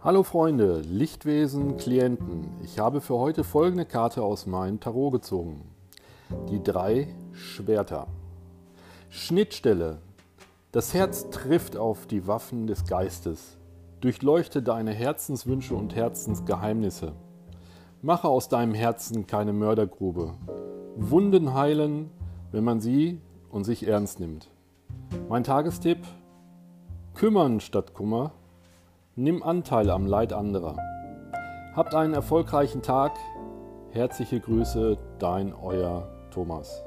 Hallo Freunde, Lichtwesen, Klienten. Ich habe für heute folgende Karte aus meinem Tarot gezogen. Die drei Schwerter. Schnittstelle. Das Herz trifft auf die Waffen des Geistes. Durchleuchte deine Herzenswünsche und Herzensgeheimnisse. Mache aus deinem Herzen keine Mördergrube. Wunden heilen, wenn man sie und sich ernst nimmt. Mein Tagestipp: Kümmern statt Kummer. Nimm Anteil am Leid anderer. Habt einen erfolgreichen Tag. Herzliche Grüße, dein euer Thomas.